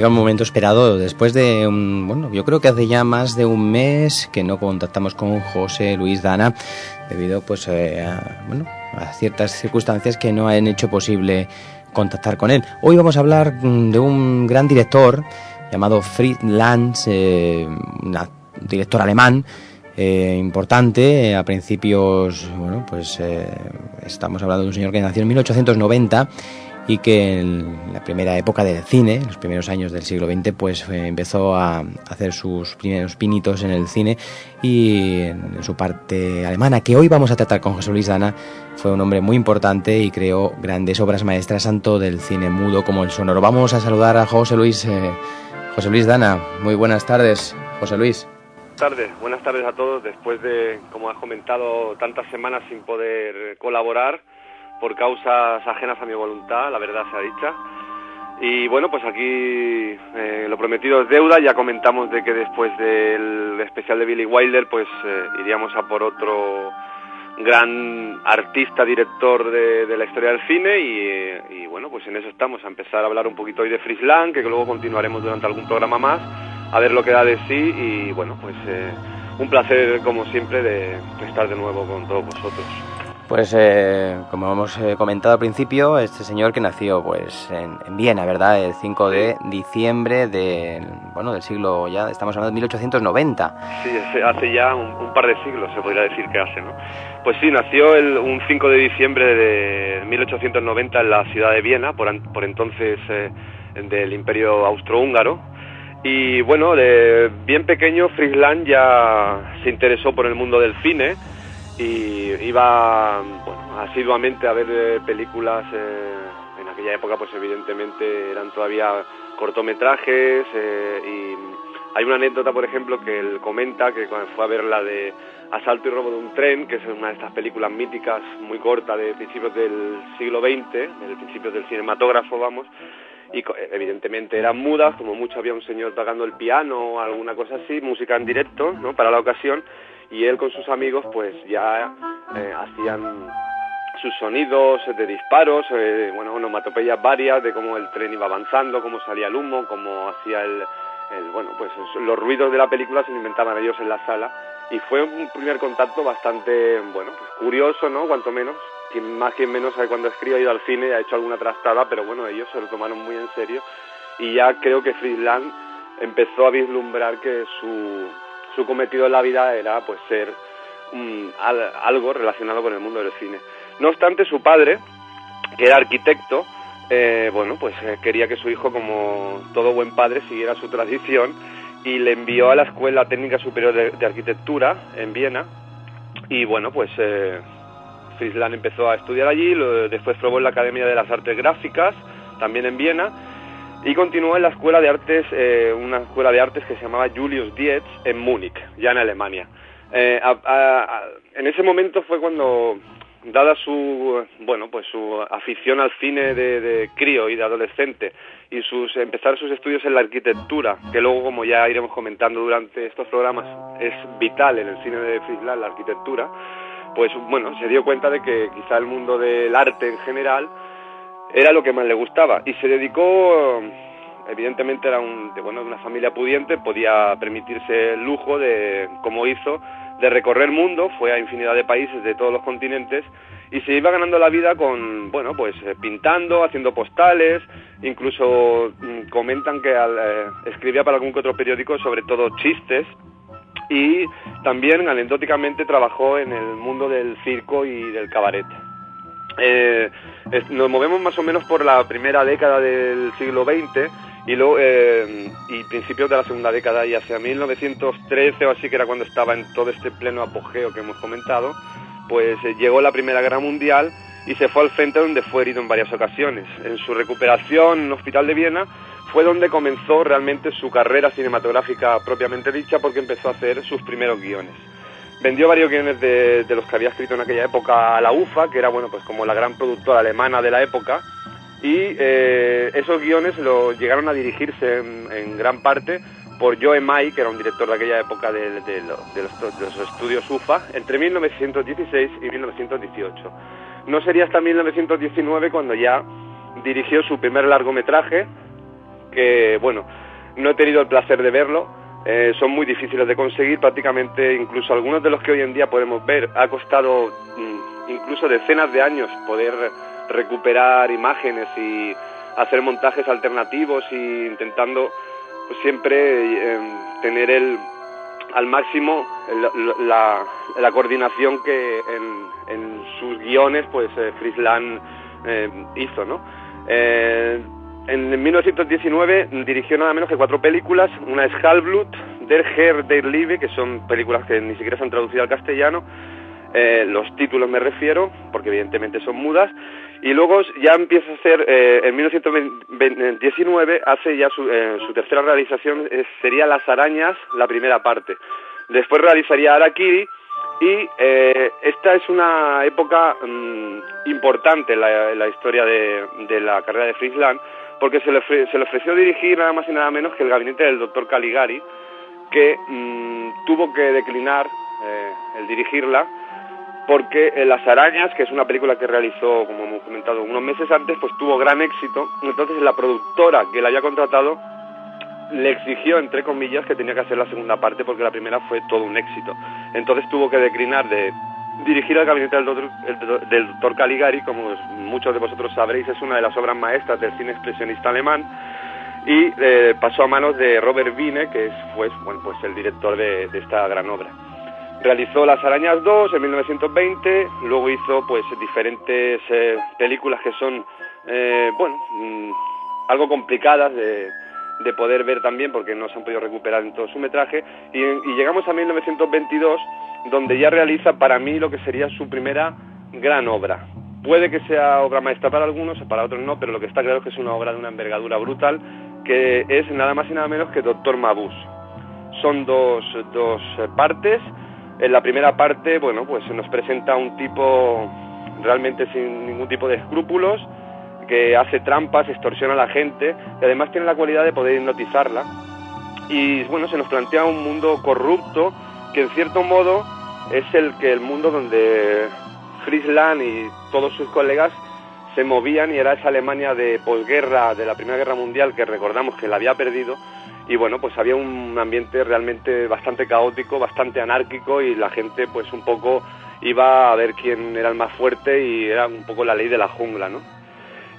Llega un momento esperado después de un, bueno, yo creo que hace ya más de un mes que no contactamos con José Luis Dana debido pues eh, a, bueno, a ciertas circunstancias que no han hecho posible contactar con él. Hoy vamos a hablar mm, de un gran director llamado Fritz Lanz, eh, un director alemán eh, importante a principios, bueno, pues estamos hablando de un señor que nació en 1890 y que en la primera época del cine, en los primeros años del siglo XX, pues eh, empezó a hacer sus primeros pinitos en el cine y en su parte alemana, que hoy vamos a tratar con José Luis Dana, fue un hombre muy importante y creó grandes obras maestras tanto del cine mudo como el sonoro. Vamos a saludar a José Luis, eh, José Luis Dana. Muy buenas tardes, José Luis. Tardes, buenas tardes a todos. Después de, como has comentado, tantas semanas sin poder colaborar, por causas ajenas a mi voluntad, la verdad sea dicha. Y bueno, pues aquí eh, lo prometido es deuda, ya comentamos de que después del especial de Billy Wilder, pues eh, iríamos a por otro gran artista, director de, la historia del cine y, bueno, pues en eso estamos, a empezar a hablar un poquito hoy de Frisland, que luego continuaremos durante algún programa más, a ver lo que da de sí y bueno, pues eh, un placer como siempre de estar de nuevo con todos vosotros. Pues eh, como hemos eh, comentado al principio, este señor que nació pues en, Viena, ¿verdad? El 5 de diciembre de, bueno, del siglo, ya estamos hablando de 1890. Sí, hace ya un, par de siglos se podría decir que hace, ¿no? Pues sí, nació el, un 5 de diciembre de 1890 en la ciudad de Viena, por, por entonces eh, del Imperio Austrohúngaro. Y bueno, de bien pequeño, Friesland ya se interesó por el mundo del cine y iba bueno, asiduamente a ver eh, películas eh, en aquella época pues evidentemente eran todavía cortometrajes eh, y hay una anécdota por ejemplo que él comenta que cuando fue a ver la de Asalto y robo de un tren que es una de estas películas míticas muy corta de principios del siglo XX de principios del cinematógrafo vamos y evidentemente eran mudas como mucho había un señor tocando el piano o alguna cosa así música en directo no para la ocasión y él con sus amigos pues ya eh, hacían sus sonidos de disparos, eh, bueno, onomatopeyas varias de cómo el tren iba avanzando, cómo salía el humo, cómo hacía el, bueno, pues los ruidos de la película se inventaban ellos en la sala y fue un primer contacto bastante, bueno, pues curioso, ¿no? Cuanto menos, quien más quien menos cuando escribe ha ido al cine ha hecho alguna trastada, pero bueno, ellos se lo tomaron muy en serio y ya creo que Friedland empezó a vislumbrar que su su cometido en la vida era pues ser algo relacionado con el mundo del cine. No obstante, su padre, que era arquitecto, eh, bueno, pues eh, quería que su hijo, como todo buen padre, siguiera su tradición y le envió a la Escuela Técnica Superior de, Arquitectura en Viena. Y bueno, pues eh, Friesland empezó a estudiar allí, después probó en la Academia de las Artes Gráficas, también en Viena, y continuó en la escuela de artes, eh, una escuela de artes que se llamaba Julius Dietz en Múnich, ya en Alemania. Eh, en ese momento fue cuando, dada su, bueno, pues su afición al cine de, crío y de adolescente y sus empezar sus estudios en la arquitectura, que luego como ya iremos comentando durante estos programas es vital en el cine de Friesland la arquitectura, pues bueno, se dio cuenta de que quizá el mundo del arte en general era lo que más le gustaba y se dedicó evidentemente era un, de, bueno, de una familia pudiente, podía permitirse el lujo de, como hizo, de recorrer el mundo, fue a infinidad de países de todos los continentes y se iba ganando la vida con, bueno, pues eh, pintando, haciendo postales, incluso mm, comentan que eh, escribía para algún que otro periódico sobre todo chistes y también anecdóticamente trabajó en el mundo del circo y del cabaret. Eh, nos movemos más o menos por la primera década del siglo XX y, luego, eh, y principios de la segunda década y hacia 1913 o así, que era cuando estaba en todo este pleno apogeo que hemos comentado, pues eh, llegó la Primera Guerra Mundial y se fue al frente donde fue herido en varias ocasiones. En su recuperación en el Hospital de Viena fue donde comenzó realmente su carrera cinematográfica propiamente dicha porque empezó a hacer sus primeros guiones. Vendió varios guiones de, los que había escrito en aquella época a la UFA, que era bueno pues como la gran productora alemana de la época, y eh, esos guiones lo llegaron a dirigirse en, gran parte por Joe May, que era un director de aquella época de, los, estudios UFA, entre 1916 y 1918. No sería hasta 1919 cuando ya dirigió su primer largometraje, que bueno, no he tenido el placer de verlo, eh, son muy difíciles de conseguir, prácticamente incluso algunos de los que hoy en día podemos ver. Ha costado mm, incluso decenas de años poder recuperar imágenes y hacer montajes alternativos y intentando pues, siempre em, tener el, al máximo la, coordinación que en, sus guiones pues eh, Frisland em, hizo, ¿no? Eh, en 1919 dirigió nada menos que cuatro películas, una es Halblut, Der Herr der Liebe, que son películas que ni siquiera se han traducido al castellano, eh, los títulos me refiero, porque evidentemente son mudas, y luego ya empieza a hacer, eh, en 1919, hace ya su, eh, su tercera realización, sería Las Arañas, la primera parte. Después realizaría Arakiri, y esta es una época mm, importante en la, historia de, la carrera de Friesland, porque se le, se le ofreció dirigir nada más y nada menos que el gabinete del doctor Caligari, que mm, tuvo que declinar eh, el dirigirla, porque eh, Las Arañas, que es una película que realizó, como hemos comentado, unos meses antes, pues tuvo gran éxito. Entonces la productora que la había contratado le exigió, entre comillas, que tenía que hacer la segunda parte porque la primera fue todo un éxito. Entonces tuvo que declinar de dirigir al gabinete del doctor, Caligari, como muchos de vosotros sabréis, es una de las obras maestras del cine expresionista alemán y eh, pasó a manos de Robert Wiene, que es, pues, bueno, pues el director de, esta gran obra. Realizó Las Arañas 2 en 1920, luego hizo pues diferentes eh, películas que son, eh, bueno, mm, algo complicadas de, de, poder ver también porque no se han podido recuperar en todo su metraje, y, llegamos a 1922 donde ya realiza para mí lo que sería su primera gran obra. Puede que sea obra maestra para algunos, para otros no, pero lo que está claro es que es una obra de una envergadura brutal, que es nada más y nada menos que Doctor Mabuse. Son dos, dos partes. En la primera parte, bueno, pues se nos presenta un tipo realmente sin ningún tipo de escrúpulos, que hace trampas, extorsiona a la gente, y además tiene la cualidad de poder hipnotizarla. Y bueno, se nos plantea un mundo corrupto, que en cierto modo es el que el mundo donde Friesland y todos sus colegas se movían y era esa Alemania de posguerra, de la Primera Guerra Mundial, que recordamos que la había perdido, y bueno, pues había un ambiente realmente bastante caótico, bastante anárquico, y la gente pues un poco iba a ver quién era el más fuerte y era un poco la ley de la jungla, ¿no?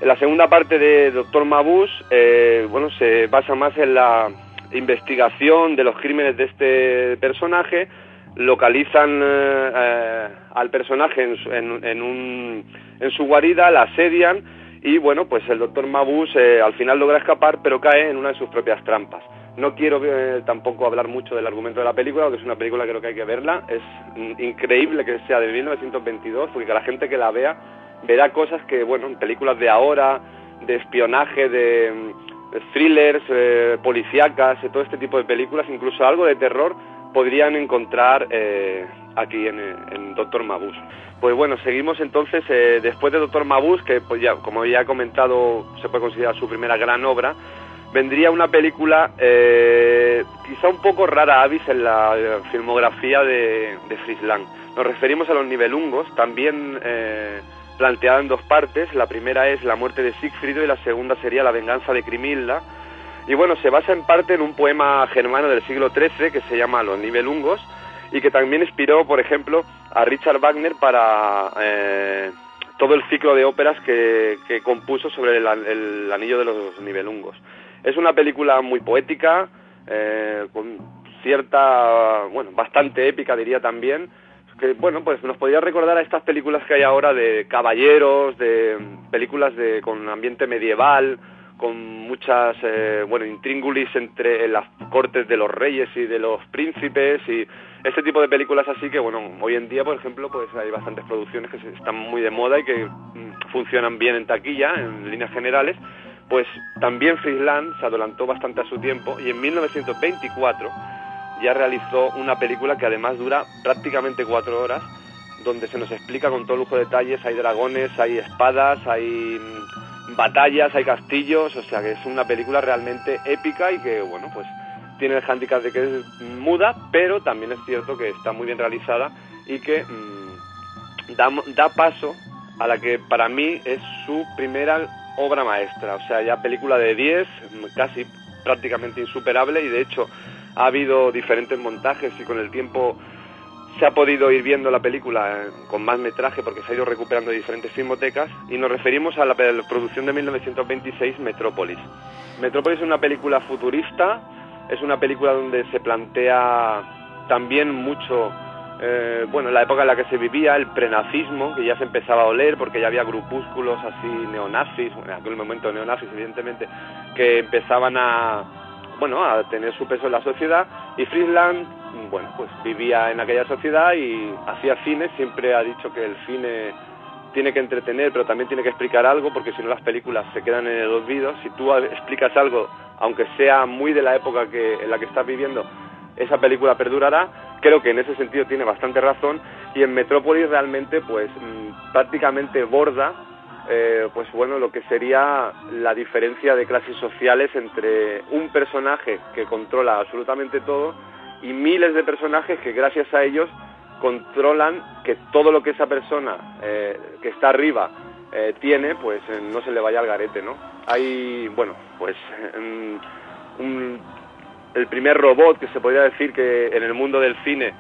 En la segunda parte de Doctor Mabus, eh, bueno, se basa más en la investigación de los crímenes de este personaje, localizan eh, eh, al personaje en, en, un, en, su guarida, la asedian y bueno, pues el doctor Mabus eh, al final logra escapar pero cae en una de sus propias trampas. No quiero tampoco hablar mucho del argumento de la película, porque es una película que creo que hay que verla. Es increíble que sea de 1922, porque la gente que la vea verá cosas que, bueno, en películas de ahora, de espionaje, de, thrillers, eh, policíacas, todo este tipo de películas, incluso algo de terror, podrían encontrar eh, aquí en, Doctor Mabus. Pues bueno, seguimos entonces, eh, después de Doctor Mabus, que pues ya, como ya he comentado, se puede considerar su primera gran obra, vendría una película eh, quizá un poco rara avis en la filmografía de, de Frisland. Nos referimos a los nivelungos, también planteada en dos partes. La primera es la muerte de Siegfried y la segunda sería la venganza de Crimilda. Y bueno, se basa en parte en un poema germano del siglo XIII que se llama Los Nibelungos y que también inspiró, por ejemplo, a Richard Wagner para eh, todo el ciclo de óperas que, compuso sobre el, Anillo de los Nibelungos. Es una película muy poética, eh, con cierta, bueno, bastante épica diría también, que bueno, pues nos podría recordar a estas películas que hay ahora de caballeros, de películas de con ambiente medieval, con muchas, eh, bueno, intríngulis entre las cortes de los reyes y de los príncipes y este tipo de películas así que, bueno, hoy en día, por ejemplo, pues hay bastantes producciones que están muy de moda y que mm, funcionan bien en taquilla, en líneas generales, pues también Friesland se adelantó bastante a su tiempo y en 1924 ya realizó una película que además dura prácticamente cuatro horas, donde se nos explica con todo lujo de detalles, hay dragones, hay espadas, hay mm, batallas, hay castillos, o sea que es una película realmente épica y que, bueno, pues tiene el hándicap de que es muda, pero también es cierto que está muy bien realizada y que mm, da, da paso a la que para mí es su primera obra maestra, o sea, ya película de 10, casi prácticamente insuperable y de hecho ha habido diferentes montajes y con el tiempo se ha podido ir viendo la película eh, con más metraje porque se ha ido recuperando de diferentes filmotecas y nos referimos a la, producción de 1926 Metrópolis. Metrópolis es una película futurista, es una película donde se plantea también mucho, eh, bueno, la época en la que se vivía, el prenazismo, que ya se empezaba a oler porque ya había grupúsculos así neonazis, en aquel momento neonazis evidentemente, que empezaban a, bueno, a tener su peso en la sociedad y Friedland, bueno, pues vivía en aquella sociedad y hacía cine, siempre ha dicho que el cine tiene que entretener, pero también tiene que explicar algo, porque si no las películas se quedan en el olvido. Si tú explicas algo, aunque sea muy de la época que, en la que estás viviendo, esa película perdurará. Creo que en ese sentido tiene bastante razón. Y en Metrópolis realmente, pues mm, prácticamente borda eh, pues bueno, lo que sería la diferencia de clases sociales entre un personaje que controla absolutamente todo y miles de personajes que gracias a ellos controlan que todo lo que esa persona eh, que está arriba eh, tiene, pues no se le vaya al garete, ¿no? Hay, bueno, pues el primer robot que se podría decir que en el mundo del cine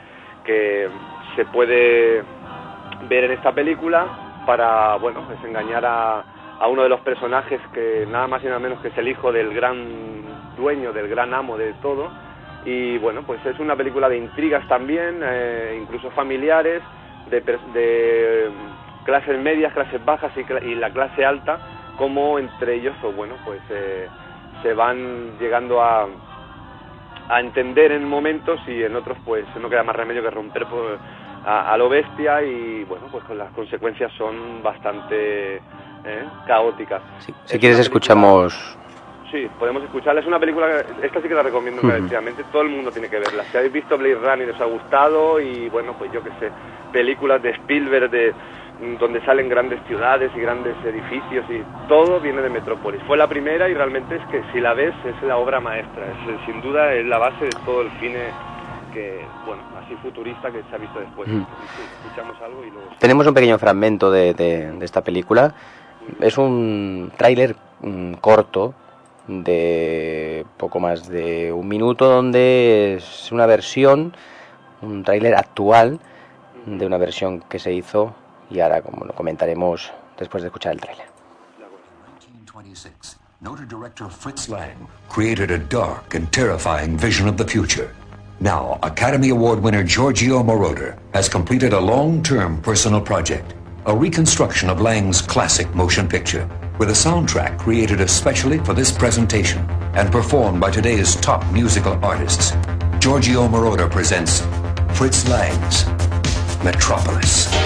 que se puede ver en esta película para, bueno, desengañar a, a uno de los personajes que nada más y nada menos que es el hijo del gran dueño, del gran amo de todo. Y bueno, pues es una película de intrigas también, eh, incluso familiares, de, de, clases medias, clases bajas y, la clase alta, como entre ellos, pues bueno, pues eh, se van llegando a, a entender en momentos y en otros pues no queda más remedio que romper por, a, lo bestia y bueno, pues con las consecuencias son bastante ¿eh? caóticas. si quieres escuchamos... Sí, podemos escucharla. Es una película, esta sí que la recomiendo uh todo el mundo tiene que verla. Si habéis visto Blade Runner os ha gustado y bueno, pues yo qué sé, películas de Spielberg de mm, donde salen grandes ciudades y grandes edificios y todo viene de Metrópolis. Fue la primera y realmente es que si la ves es la obra maestra, es sin duda es la base de todo el cine que, bueno, así futurista que se ha visto después. Mm. escuchamos algo y Tenemos un pequeño fragmento de, de, esta película. Es un tráiler mm, corto de poco más de un minuto donde es una versión, un tráiler actual de una versión que se hizo y ahora como lo comentaremos después de escuchar el tráiler. Noted director Fritz Lang created a dark and terrifying vision of the future. Now, Academy Award winner Giorgio Moroder has completed a long-term personal project, a reconstruction of Lang's classic motion picture, with a soundtrack created especially for this presentation and performed by today's top musical artists. Giorgio Moroder presents Fritz Lang's Metropolis.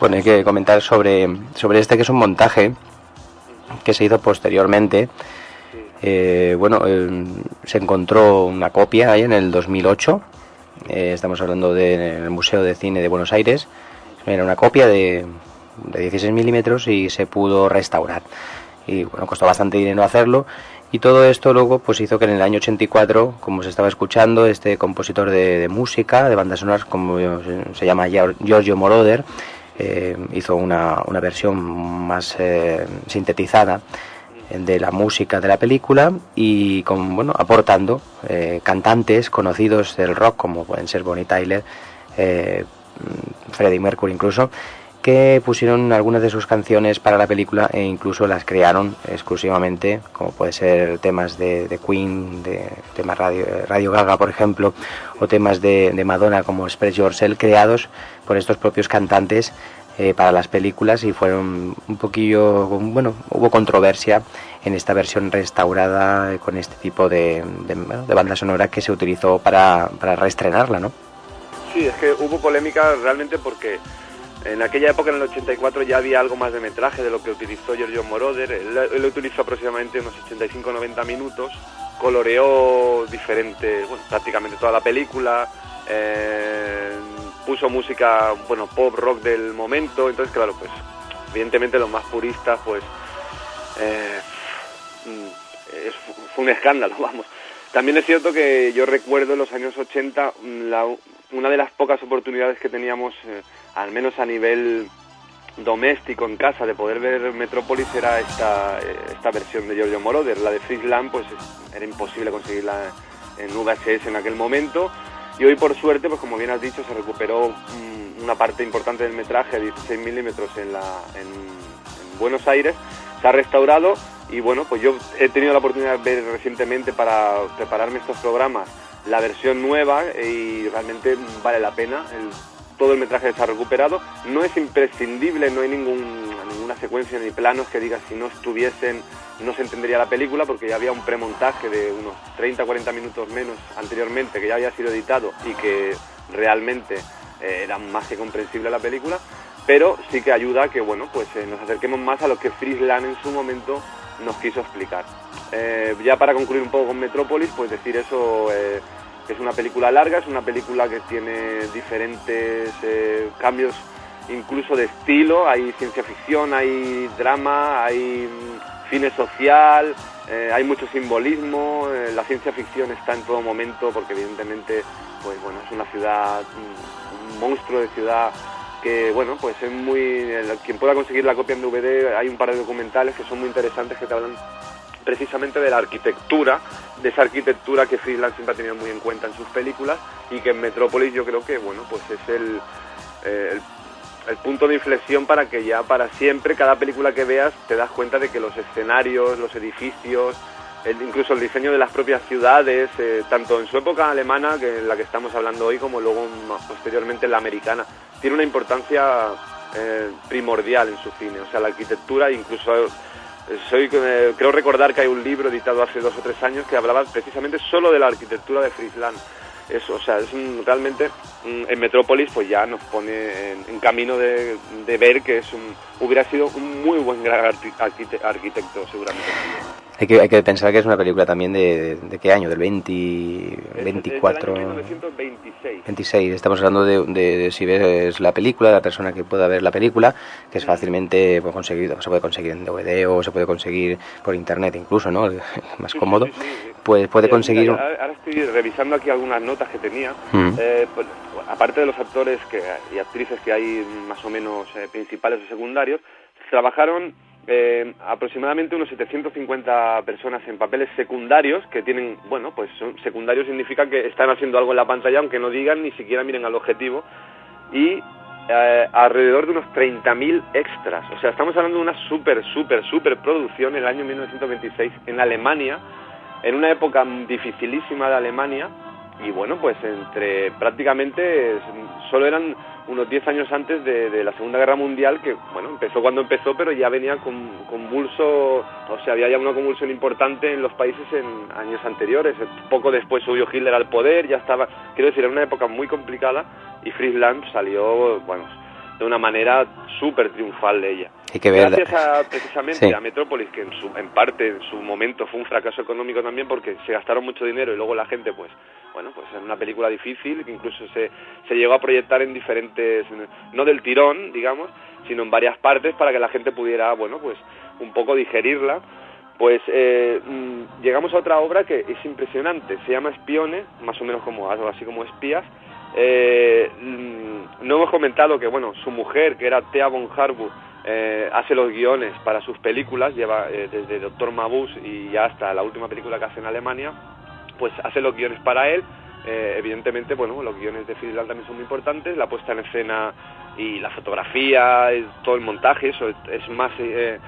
Bueno, hay que comentar sobre, sobre este que es un montaje que se hizo posteriormente. Eh, bueno, se encontró una copia ahí en el 2008 Eh, estamos hablando del Museo de Cine de Buenos Aires. Era una copia de 16 milímetros y se pudo restaurar. Y bueno, costó bastante dinero hacerlo. Y todo esto luego pues hizo que en el año 84, como se estaba escuchando, este compositor de, música, de bandas sonoras, como se llama Giorgio Moroder, eh, hizo una, una, versión más eh, sintetizada de la música de la película y bueno aportando eh, cantantes conocidos del rock como pueden ser Bonnie Tyler, Freddie Mercury incluso que pusieron algunas de sus canciones para la película e incluso las crearon exclusivamente, como puede ser temas de, Queen, de temas Radio, Radio Gaga, por ejemplo, o temas de, Madonna como Express Yourself, creados por estos propios cantantes eh, para las películas y fueron un poquillo, bueno, hubo controversia en esta versión restaurada con este tipo de, de banda sonora que se utilizó para, para reestrenarla, ¿no? Sí, es que hubo polémica realmente porque en aquella época, en el 84, ya había algo más de metraje de lo que utilizó Giorgio Moroder. Él, lo utilizó aproximadamente unos 85-90 minutos, coloreó diferente, bueno, prácticamente toda la película, eh, puso música, bueno, pop rock del momento. Entonces, claro, pues, evidentemente los más puristas, pues, eh, fue un escándalo, vamos. También es cierto que yo recuerdo en los años 80 una de las pocas oportunidades que teníamos eh, al menos a nivel doméstico en casa de poder ver Metrópolis era esta, esta versión de Giorgio Moroder. La de Friesland pues era imposible conseguirla en VHS en aquel momento y hoy por suerte, pues como bien has dicho, se recuperó mm, una parte importante del metraje de 16 milímetros en, en, Buenos Aires, se ha restaurado y bueno, pues yo he tenido la oportunidad de ver recientemente para prepararme estos programas la versión nueva y realmente vale la pena. El todo el metraje está recuperado. No es imprescindible, no hay ningún, ninguna secuencia ni planos que diga si no estuviesen no se entendería la película porque ya había un premontaje de unos 30-40 minutos menos anteriormente que ya había sido editado y que realmente eh, era más que comprensible la película, pero sí que ayuda a que bueno, pues eh, nos acerquemos más a lo que Friesland en su momento nos quiso explicar. Eh, ya para concluir un poco con Metrópolis, pues decir eso es una película larga, es una película que tiene diferentes eh, cambios incluso de estilo, hay ciencia ficción, hay drama, hay mm, cine social, eh, hay mucho simbolismo, eh, la ciencia ficción está en todo momento porque evidentemente pues bueno, es una ciudad, mm, un monstruo de ciudad que bueno, pues es muy quien pueda conseguir la copia en DVD, hay un par de documentales que son muy interesantes que te hablan precisamente de la arquitectura, de esa arquitectura que Friedland siempre ha tenido muy en cuenta en sus películas y que en Metrópolis yo creo que bueno pues es el, eh, el, punto de inflexión para que ya para siempre cada película que veas te das cuenta de que los escenarios, los edificios, incluso el diseño de las propias ciudades, eh, tanto en su época alemana, que en la que estamos hablando hoy, como luego posteriormente en la americana, tiene una importancia eh, primordial en su cine. O sea, la arquitectura, incluso soy, eh, creo recordar que hay un libro editado hace dos o tres años que hablaba precisamente solo de la arquitectura de Friesland. Eso, o sea, es realmente en Metrópolis pues ya nos pone en, camino de, ver que es hubiera sido un muy buen gran arquitecto seguramente. Hay que, hay que pensar que es una película también de, de qué año, del 20, 24... 1926. 26. Estamos hablando de, si ves la película, la persona que pueda ver la película, que es fácilmente pues, conseguido, se puede conseguir en DVD o se puede conseguir por internet incluso, ¿no? Más cómodo. pues puede conseguir... ahora estoy revisando aquí algunas notas que tenía. Mm. Eh, pues, aparte de los actores que, y actrices que hay más o menos eh, principales o secundarios, trabajaron eh, aproximadamente unos 750 personas en papeles secundarios que tienen, bueno, pues son, secundarios significa que están haciendo algo en la pantalla aunque no digan ni siquiera miren al objetivo y eh, alrededor de unos 30.000 extras. O sea, estamos hablando de una súper, súper, súper producción en el año 1926 en Alemania, en una época dificilísima de Alemania y bueno, pues entre prácticamente solo eran unos 10 años antes de, la Segunda Guerra Mundial, que bueno, empezó cuando empezó, pero ya venía con convulso, o sea, había ya una convulsión importante en los países en años anteriores. Poco después subió Hitler al poder, ya estaba, quiero decir, era una época muy complicada y Friesland salió, bueno, de una manera súper triunfal de ella. Hay que ver. Gracias a, precisamente a Metrópolis, que en, su, en parte, en su momento, fue un fracaso económico también porque se gastaron mucho dinero y luego la gente, pues, bueno, pues en una película difícil, que incluso se, se llegó a proyectar en diferentes, no del tirón, digamos, sino en varias partes para que la gente pudiera, bueno, pues un poco digerirla. Pues eh, mm, llegamos a otra obra que es impresionante, se llama Espione, más o menos como algo así como espías, eh, mm, no hemos comentado que, bueno, su mujer, que era Thea von Harburg, eh, hace los guiones para sus películas, lleva eh, desde Doctor Mabuse y hasta la última película que hace en Alemania, pues hace los guiones para él. evidentemente, bueno, los guiones de Friedland también son muy importantes, la puesta en escena y la fotografía, todo el montaje, eso es más de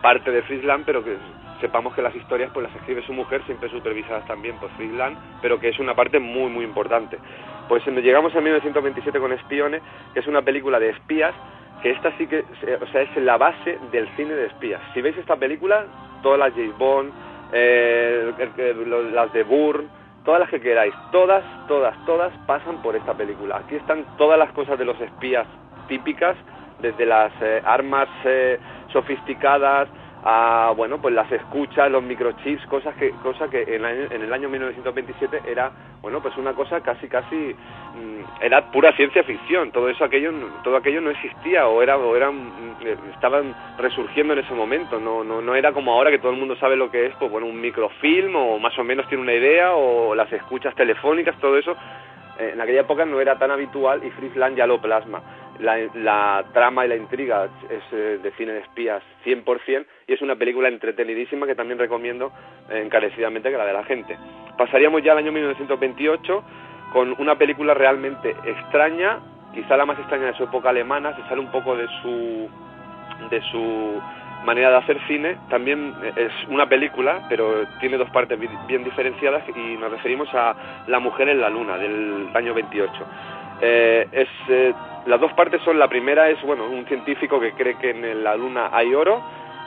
parte de Friedland, pero que sepamos que las historias pues las escribe su mujer, siempre supervisadas también por Friedland, pero que es una parte muy, muy importante. Pues llegamos a 1927 con Espione, que es una película de espías, que esta sí que, o sea, es la base del cine de espías. Si veis esta película, todas las James Bond, eh, las de Bourne, todas las que queráis, todas, todas, todas pasan por esta película. Aquí están todas las cosas de los espías típicas, desde las eh, armas eh, sofisticadas, a bueno pues las escuchas, los microchips, cosas que cosa que en, el año 1927 era bueno pues una cosa casi casi mm, era pura ciencia ficción, todo eso aquello todo aquello no existía o era o eran mm, estaban resurgiendo en ese momento, no no no era como ahora que todo el mundo sabe lo que es, pues bueno, un microfilm o más o menos tiene una idea o las escuchas telefónicas, todo eso eh, en aquella época no era tan habitual y Friesland ya lo plasma la, trama y la intriga es eh, de cine de espías 100% y es una película entretenidísima que también recomiendo encarecidamente que la de la gente. Pasaríamos ya al año 1928 con una película realmente extraña, quizá la más extraña de su época alemana, se sale un poco de su de su manera de hacer cine, también es una película, pero tiene dos partes bien diferenciadas y nos referimos a La mujer en la luna del año 28. Eh, es, eh, las dos partes son, la primera es, bueno, un científico que cree que en la Luna hay oro,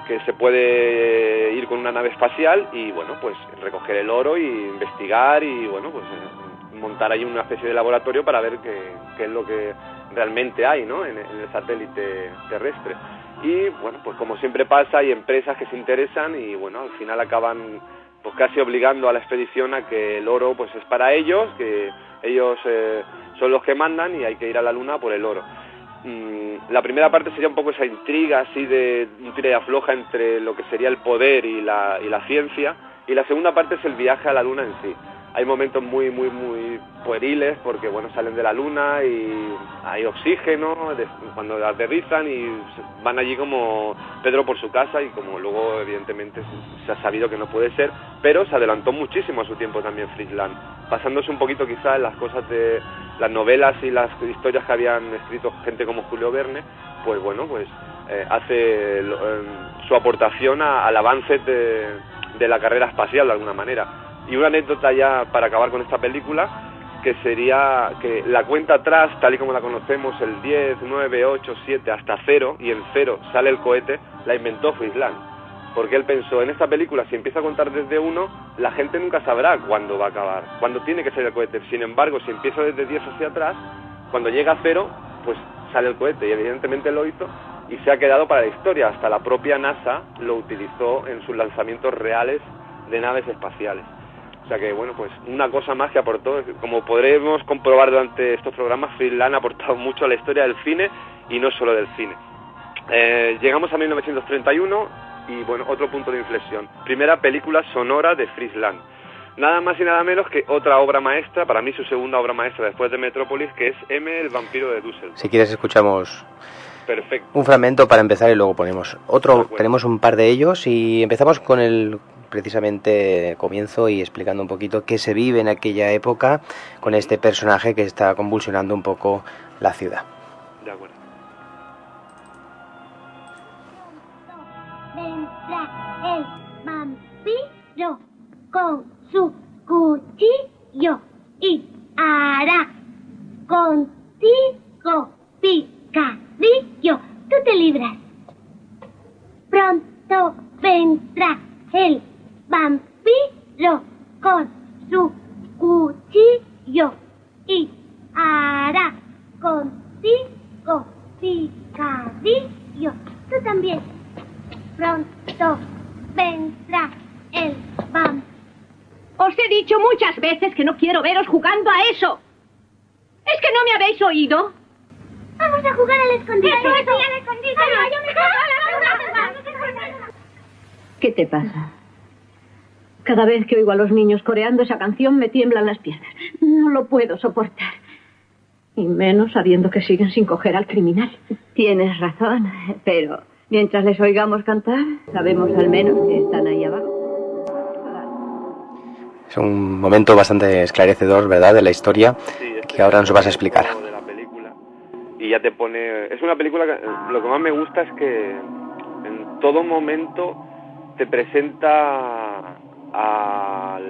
que se puede ir con una nave espacial y, bueno, pues recoger el oro y investigar y, bueno, pues eh, montar ahí una especie de laboratorio para ver qué, es lo que realmente hay, ¿no?, en, en el satélite terrestre. Y, bueno, pues como siempre pasa, hay empresas que se interesan y, bueno, al final acaban pues casi obligando a la expedición a que el oro pues es para ellos, que ellos eh, son los que mandan y hay que ir a la luna por el oro. Mm, la primera parte sería un poco esa intriga así de un tira y afloja entre lo que sería el poder y la, y la ciencia y la segunda parte es el viaje a la luna en sí hay momentos muy, muy, muy pueriles porque, bueno, salen de la luna y hay oxígeno cuando aterrizan y van allí como Pedro por su casa y como luego, evidentemente, se ha sabido que no puede ser, pero se adelantó muchísimo a su tiempo también Friedland, pasándose un poquito quizás las cosas de las novelas y las historias que habían escrito gente como Julio Verne, pues bueno, pues eh, hace eh, su aportación al avance de la carrera espacial de alguna manera y una anécdota ya para acabar con esta película, que sería que la cuenta atrás, tal y como la conocemos, el 10, 9, 8, 7, hasta 0, y en 0 sale el cohete, la inventó Friesland. Porque él pensó, en esta película, si empieza a contar desde 1, la gente nunca sabrá cuándo va a acabar, cuándo tiene que salir el cohete. Sin embargo, si empieza desde 10 hacia atrás, cuando llega a 0, pues sale el cohete, y evidentemente lo hizo, y se ha quedado para la historia. Hasta la propia NASA lo utilizó en sus lanzamientos reales de naves espaciales. O sea que, bueno, pues una cosa más que aportó, como podremos comprobar durante estos programas, Friedland ha aportado mucho a la historia del cine y no solo del cine. Eh, llegamos a 1931 y, bueno, otro punto de inflexión. Primera película sonora de Friesland. Nada más y nada menos que otra obra maestra, para mí su segunda obra maestra después de Metrópolis, que es M, el vampiro de Düsseldorf. Si quieres escuchamos Perfecto. un fragmento para empezar y luego ponemos otro. Tenemos un par de ellos y empezamos con el precisamente comienzo y explicando un poquito qué se vive en aquella época con este personaje que está convulsionando un poco la ciudad. De acuerdo. Vendrá el vampiro con su cuchillo y hará contigo picadillo. Tú te libras. Pronto vendrá el vampiro con su cuchillo y hará contigo picadillo. Tú también. Pronto vendrá el vampiro. Os he dicho muchas veces que no quiero veros jugando a eso. ¿Es que no me habéis oído? Vamos a jugar al escondite. Al escondite. ¿Qué te pasa? Cada vez que oigo a los niños coreando esa canción me tiemblan las piernas. No lo puedo soportar. Y menos sabiendo que siguen sin coger al criminal. Tienes razón, pero mientras les oigamos cantar, sabemos al menos que están ahí abajo. Es un momento bastante esclarecedor, ¿verdad?, de la historia Sí, este que ahora nos vas a explicar. de la película y ya te pone es una película que lo que más me gusta es que en todo momento te presenta al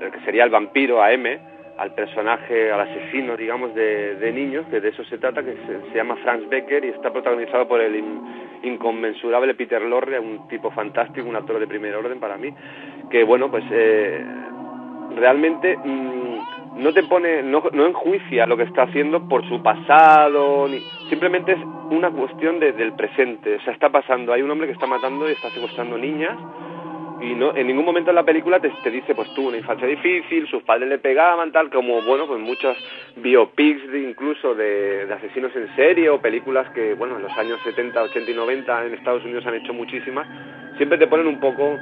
el que sería el vampiro a M al personaje al asesino digamos de, de niños que de eso se trata que se, se llama Franz Becker y está protagonizado por el in- inconmensurable Peter Lorre un tipo fantástico un actor de primer orden para mí que bueno pues eh, realmente mm, no te pone, no, no enjuicia lo que está haciendo por su pasado, ni, simplemente es una cuestión de- del presente. O sea, está pasando, hay un hombre que está matando y está secuestrando niñas y no en ningún momento en la película te, dice pues tuvo una infancia difícil, sus padres le pegaban, tal, como bueno, pues muchas biopics de, incluso de, asesinos en serie o películas que, bueno, en los años 70, 80 y 90 en Estados Unidos han hecho muchísimas, siempre te ponen un poco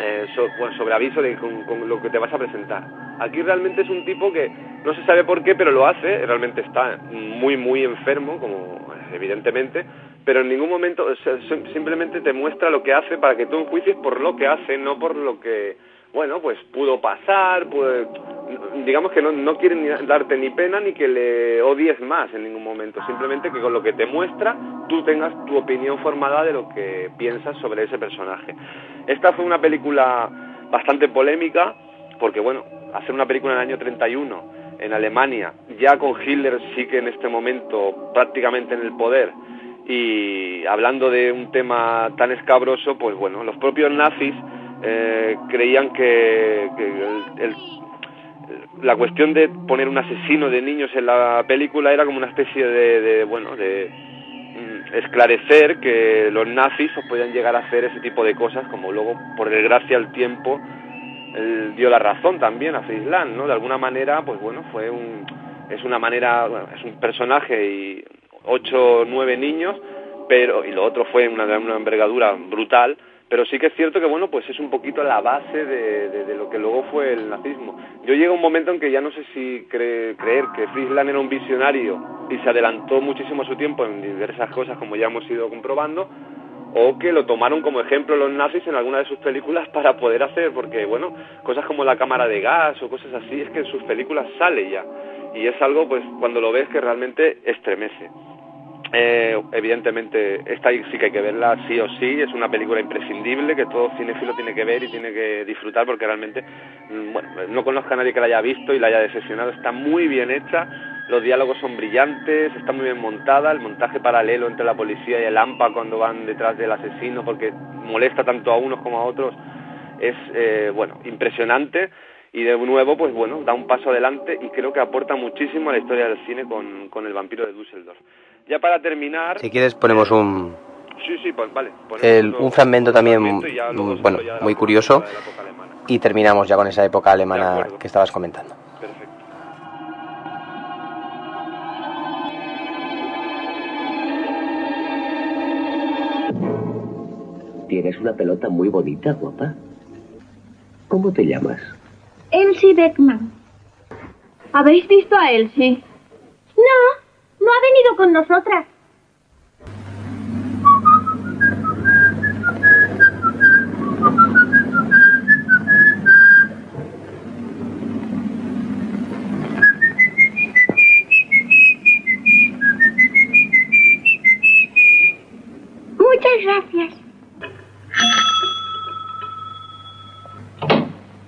eh, sobre aviso de con, con lo que te vas a presentar. Aquí realmente es un tipo que no se sabe por qué, pero lo hace, realmente está muy, muy enfermo, como evidentemente, pero en ningún momento, o sea, sim- simplemente te muestra lo que hace para que tú enjuicies por lo que hace, no por lo que, bueno, pues pudo pasar, pues, digamos que no, no quiere ni darte ni pena ni que le odies más en ningún momento, simplemente que con lo que te muestra tú tengas tu opinión formada de lo que piensas sobre ese personaje. Esta fue una película bastante polémica, porque bueno, hacer una película en el año 31 en Alemania, ya con Hitler sí que en este momento prácticamente en el poder, y hablando de un tema tan escabroso, pues bueno, los propios nazis eh, creían que, que el- la cuestión de poner un asesino de niños en la película era como una especie de, de, bueno, de mm, esclarecer que los nazis pues, podían llegar a hacer ese tipo de cosas, como luego, por desgracia, el tiempo él dio la razón también a Friesland, ¿no? De alguna manera, pues bueno, fue un, es una manera, es un personaje y ocho nueve niños, pero, y lo otro fue una, una envergadura brutal, pero sí que es cierto que, bueno, pues es un poquito la base de, de- de lo que luego fue el nazismo. Yo llego a un momento en que ya no sé si cre- creer que Friesland era un visionario y se adelantó muchísimo a su tiempo en diversas cosas, como ya hemos ido comprobando, o que lo tomaron como ejemplo los nazis en alguna de sus películas para poder hacer, porque bueno, cosas como la cámara de gas o cosas así, es que en sus películas sale ya, y es algo pues cuando lo ves que realmente estremece. Eh, evidentemente, esta sí que hay que verla sí o sí, es una película imprescindible que todo cinéfilo tiene que ver y tiene que disfrutar porque realmente, mm, bueno, no conozco a nadie que la haya visto y la haya decepcionado, está muy bien hecha, los diálogos son brillantes, está muy bien montada, el montaje paralelo entre la policía y el AMPA cuando van detrás del asesino porque molesta tanto a unos como a otros es, eh, bueno, impresionante. Y de nuevo, pues bueno, da un paso adelante y creo que aporta muchísimo a la historia del cine con, con el vampiro de Düsseldorf. Ya para terminar... Si quieres ponemos un, Sí, sí, pues vale. el- un fragmento también, bueno, muy curioso. y terminamos ya con esa época alemana que estabas comentando. Perfecto. Tienes una pelota muy bonita, guapa. ¿Cómo te llamas? Elsie Beckman. ¿Habéis visto a Elsie? No, no ha venido con nosotras. Muchas gracias.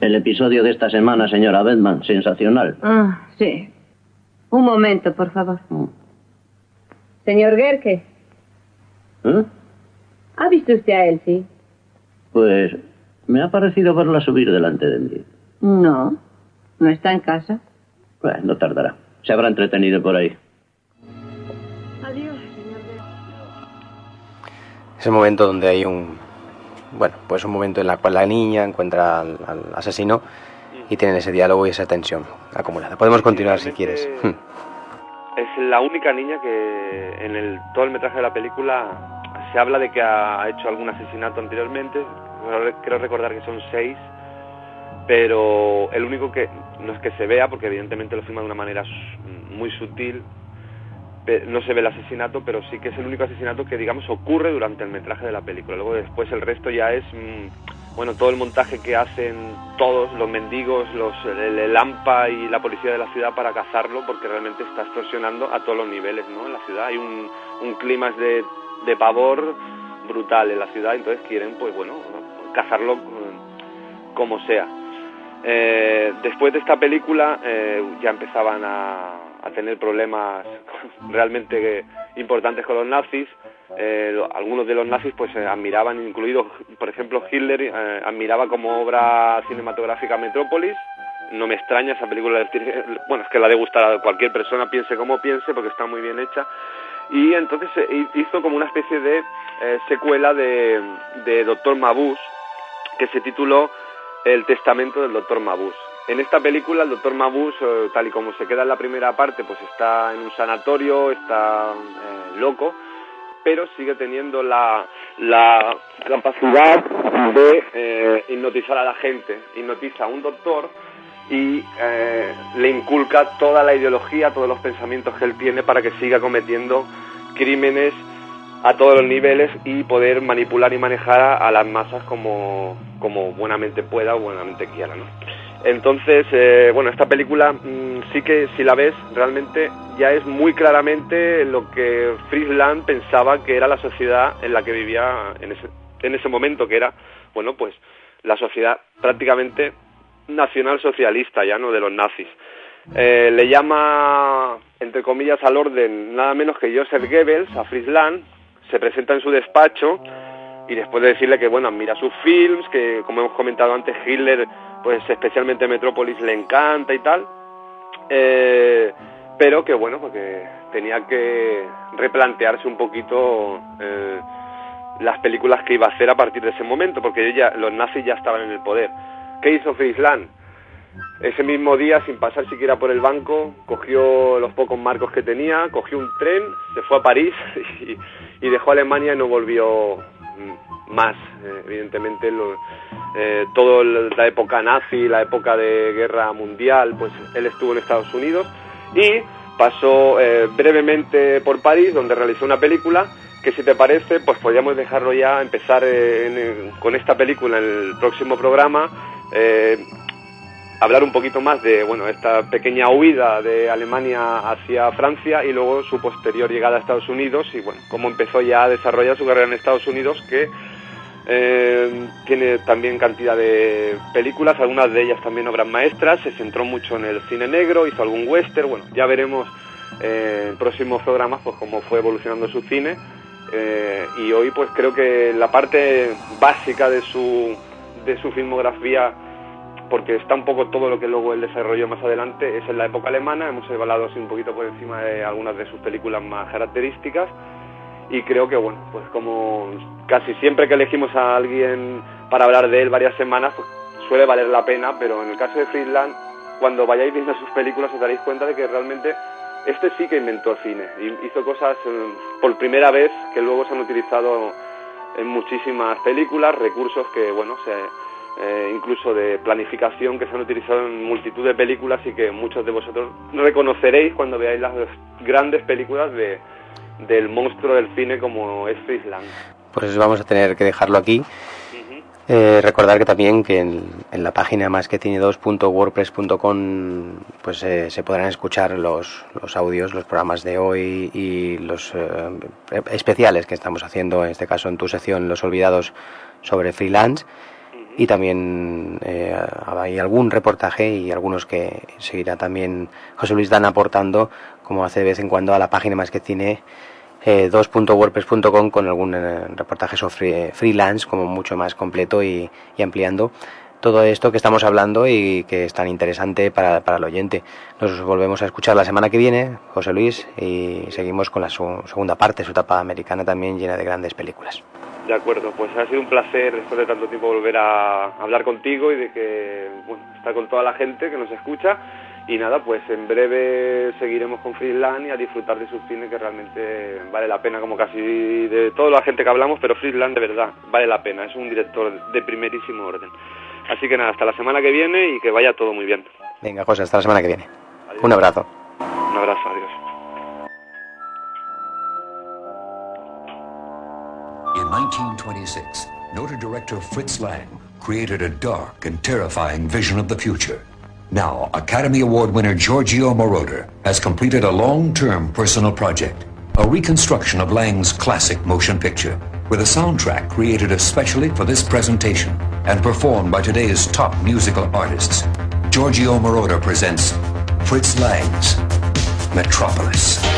El episodio de esta semana, señora Bedman, sensacional. Ah, sí. Un momento, por favor. Mm. Señor Gerke, ¿Eh? ¿ha visto usted a Elsie? Pues me ha parecido verla subir delante de mí. No. ¿No está en casa? Bueno, no tardará. Se habrá entretenido por ahí. Adiós, señor Es el momento donde hay un, bueno, pues un momento en el cual la niña encuentra al, al asesino y tienen ese diálogo y esa tensión acumulada. Podemos continuar si quieres. Es la única niña que en el, todo el metraje de la película se habla de que ha hecho algún asesinato anteriormente, creo recordar que son seis, pero el único que no es que se vea, porque evidentemente lo filma de una manera muy sutil, no se ve el asesinato, pero sí que es el único asesinato que, digamos, ocurre durante el metraje de la película. Luego después el resto ya es, mm, bueno, todo el montaje que hacen todos, los mendigos, los, el, AMPA y la policía de la ciudad para cazarlo, porque realmente está extorsionando a todos los niveles, ¿no? En la ciudad hay un, clima de, de pavor brutal en la ciudad, entonces quieren, pues bueno, cazarlo mm, como sea. Eh, después de esta película eh, ya empezaban a, a tener problemas realmente importantes con los nazis. Eh, algunos de los nazis pues eh, admiraban, incluido por ejemplo Hitler, eh, admiraba como obra cinematográfica Metrópolis. No me extraña esa película, bueno, es que la de gustar a cualquier persona, piense como piense, porque está muy bien hecha. Y entonces hizo como una especie de secuela de, de Doctor Mabuse, que se tituló El testamento del Doctor Mabuse en esta película el doctor Mabus, eh, tal y como se queda en la primera parte, pues está en un sanatorio, está eh, loco, pero sigue teniendo la, la capacidad de eh, hipnotizar a la gente. Hipnotiza a un doctor y le inculca toda la ideología, todos los pensamientos que él tiene para que siga cometiendo crímenes a todos los niveles y poder manipular y manejar a, las masas como, como buenamente pueda o buenamente quiera. ¿no? Entonces, eh, bueno, esta película mm, sí que si la ves realmente ya es muy claramente lo que Friesland pensaba que era la sociedad en la que vivía en ese, en ese momento, que era, bueno, pues la sociedad prácticamente nacional socialista ya, ¿no? De los nazis. Eh, le llama, entre comillas, al orden nada menos que Joseph Goebbels a Friesland, se presenta en su despacho y después de decirle que, bueno, admira sus films, que como hemos comentado antes, Hitler pues especialmente Metrópolis le encanta y tal, eh, pero que bueno, porque tenía que replantearse un poquito eh, las películas que iba a hacer a partir de ese momento, porque ella, los nazis ya estaban en el poder. ¿Qué hizo Friesland? Ese mismo día, sin pasar siquiera por el banco, cogió los pocos marcos que tenía, cogió un tren, se fue a París y, y dejó Alemania y no volvió más. Eh, evidentemente, lo, eh, toda la época nazi, la época de guerra mundial, pues él estuvo en Estados Unidos y pasó eh, brevemente por París, donde realizó una película que si te parece, pues podríamos dejarlo ya, empezar con esta película en el próximo programa, hablar un poquito más de, bueno, esta pequeña huida de Alemania hacia Francia y luego su posterior llegada a Estados Unidos y, bueno, cómo empezó ya a desarrollar su carrera en Estados Unidos, que eh, tiene también cantidad de películas, algunas de ellas también obras maestras, se centró mucho en el cine negro, hizo algún western, bueno, ya veremos eh, en próximos programas pues cómo fue evolucionando su cine eh, y hoy pues creo que la parte básica de su, de su filmografía porque está un poco todo lo que luego él desarrolló más adelante es en la época alemana, hemos evaluado así un poquito por encima de algunas de sus películas más características. Y creo que bueno, pues como casi siempre que elegimos a alguien para hablar de él varias semanas, pues suele valer la pena, pero en el caso de Friedland, cuando vayáis viendo sus películas os daréis cuenta de que realmente este sí que inventó el cine, hizo cosas eh, por primera vez que luego se han utilizado en muchísimas películas, recursos que bueno, se, eh, incluso de planificación que se han utilizado en multitud de películas y que muchos de vosotros reconoceréis cuando veáis las grandes películas de, del monstruo del cine como es Friesland. Pues vamos a tener que dejarlo aquí. Eh, recordar que también que en, la página más que tiene 2.wordpress.com pues eh, se podrán escuchar los, los audios, los programas de hoy y los eh, especiales que estamos haciendo, en este caso en tu sección Los Olvidados sobre freelance. Y también hay algún reportaje y algunos que seguirá también José Luis Dan aportando, como hace de vez en cuando, a la página más que tiene eh, 2.wordpress.com con algún eh, reportaje sobre freelance como mucho más completo y, ampliando todo esto que estamos hablando y que es tan interesante para, para, el oyente. Nos volvemos a escuchar la semana que viene, José Luis, y seguimos con la segunda parte, su etapa americana también llena de grandes películas. De acuerdo, pues ha sido un placer después de tanto tiempo volver a hablar contigo y de que, bueno, estar con toda la gente que nos escucha. Y nada, pues en breve seguiremos con Friesland y a disfrutar de su cine que realmente vale la pena, como casi de toda la gente que hablamos, pero Friesland de verdad vale la pena, es un director de primerísimo orden. Así que nada, hasta la semana que viene y que vaya todo muy bien. Venga, José, hasta la semana que viene. Un abrazo. Un abrazo, adiós. 1926, noted director Fritz Lang created a dark and terrifying vision of the future. Now, Academy Award winner Giorgio Moroder has completed a long-term personal project, a reconstruction of Lang's classic motion picture, with a soundtrack created especially for this presentation and performed by today's top musical artists. Giorgio Moroder presents Fritz Lang's Metropolis.